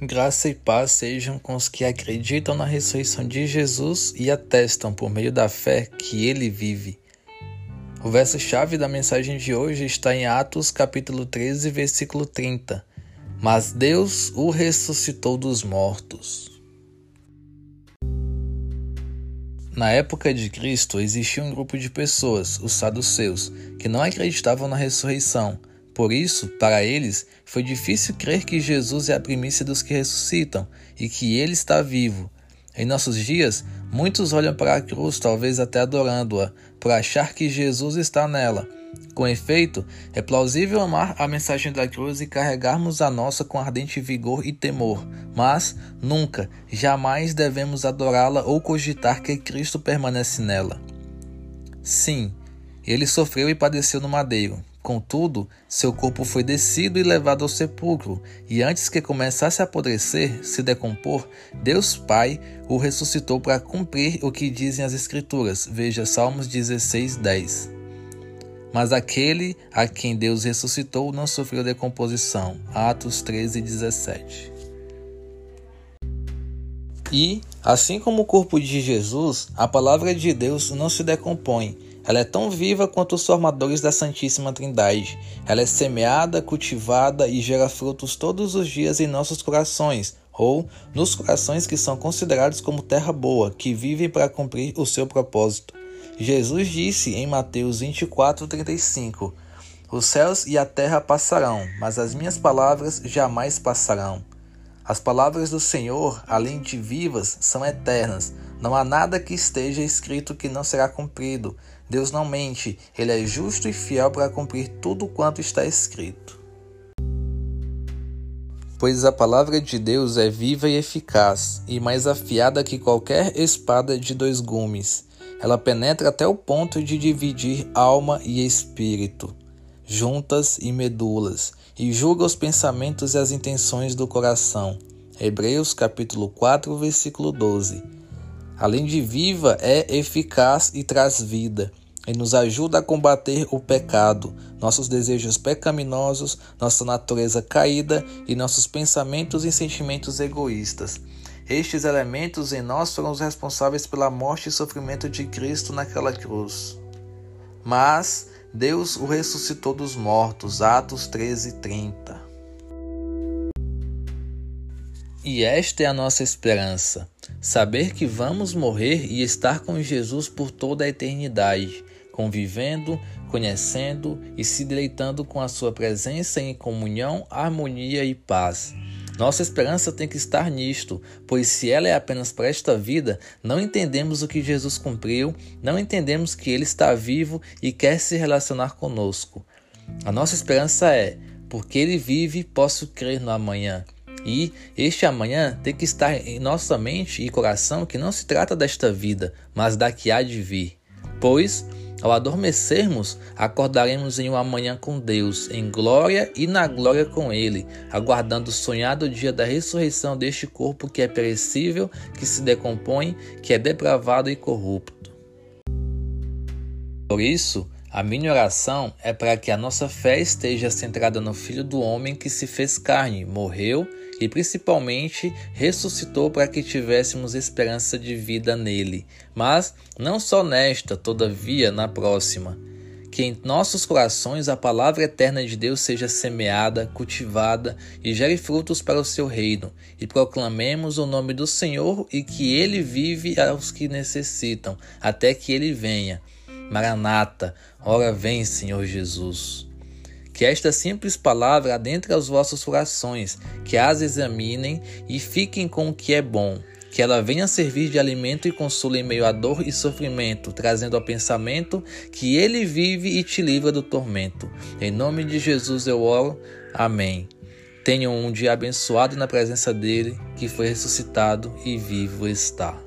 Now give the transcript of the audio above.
Graça e paz sejam com os que acreditam na ressurreição de Jesus e atestam por meio da fé que ele vive. O verso-chave da mensagem de hoje está em Atos capítulo 13, versículo 30. Mas Deus o ressuscitou dos mortos. Na época de Cristo existia um grupo de pessoas, os saduceus, que não acreditavam na ressurreição por isso, para eles, foi difícil crer que Jesus é a primícia dos que ressuscitam e que ele está vivo. Em nossos dias, muitos olham para a cruz, talvez até adorando-a, por achar que Jesus está nela. Com efeito, é plausível amar a mensagem da cruz e carregarmos a nossa com ardente vigor e temor, mas nunca, jamais devemos adorá-la ou cogitar que Cristo permanece nela. Sim, ele sofreu e padeceu no madeiro, Contudo, seu corpo foi descido e levado ao sepulcro, e antes que começasse a apodrecer, se decompor, Deus Pai o ressuscitou para cumprir o que dizem as Escrituras. Veja Salmos 16, 10. Mas aquele a quem Deus ressuscitou não sofreu decomposição. Atos 13, 17. E, assim como o corpo de Jesus, a palavra de Deus não se decompõe ela é tão viva quanto os formadores da Santíssima Trindade. Ela é semeada, cultivada e gera frutos todos os dias em nossos corações, ou nos corações que são considerados como terra boa, que vivem para cumprir o seu propósito. Jesus disse em Mateus 24:35: Os céus e a terra passarão, mas as minhas palavras jamais passarão. As palavras do Senhor, além de vivas, são eternas. Não há nada que esteja escrito que não será cumprido. Deus não mente, ele é justo e fiel para cumprir tudo quanto está escrito. Pois a palavra de Deus é viva e eficaz, e mais afiada que qualquer espada de dois gumes. Ela penetra até o ponto de dividir alma e espírito, juntas e medulas, e julga os pensamentos e as intenções do coração. Hebreus capítulo 4, versículo 12. Além de viva, é eficaz e traz vida, e nos ajuda a combater o pecado, nossos desejos pecaminosos, nossa natureza caída e nossos pensamentos e sentimentos egoístas. Estes elementos em nós foram os responsáveis pela morte e sofrimento de Cristo naquela cruz. Mas Deus o ressuscitou dos mortos. Atos 13, 30. E esta é a nossa esperança: saber que vamos morrer e estar com Jesus por toda a eternidade, convivendo, conhecendo e se deleitando com a Sua presença em comunhão, harmonia e paz. Nossa esperança tem que estar nisto, pois se ela é apenas para esta vida, não entendemos o que Jesus cumpriu, não entendemos que Ele está vivo e quer se relacionar conosco. A nossa esperança é, porque Ele vive, posso crer no amanhã. E este amanhã tem que estar em nossa mente e coração que não se trata desta vida, mas da que há de vir. Pois, ao adormecermos, acordaremos em um amanhã com Deus, em glória e na glória com Ele, aguardando o sonhado dia da ressurreição deste corpo que é perecível, que se decompõe, que é depravado e corrupto. Por isso, a minha oração é para que a nossa fé esteja centrada no Filho do Homem que se fez carne, morreu e principalmente ressuscitou para que tivéssemos esperança de vida nele. Mas não só nesta, todavia, na próxima. Que em nossos corações a palavra eterna de Deus seja semeada, cultivada e gere frutos para o seu reino, e proclamemos o nome do Senhor e que ele vive aos que necessitam, até que ele venha. Maranata, ora vem, Senhor Jesus. Que esta simples palavra adentre aos vossos corações, que as examinem e fiquem com o que é bom, que ela venha servir de alimento e consolo em meio à dor e sofrimento, trazendo ao pensamento que ele vive e te livra do tormento. Em nome de Jesus eu oro. Amém. Tenham um dia abençoado na presença dele, que foi ressuscitado e vivo está.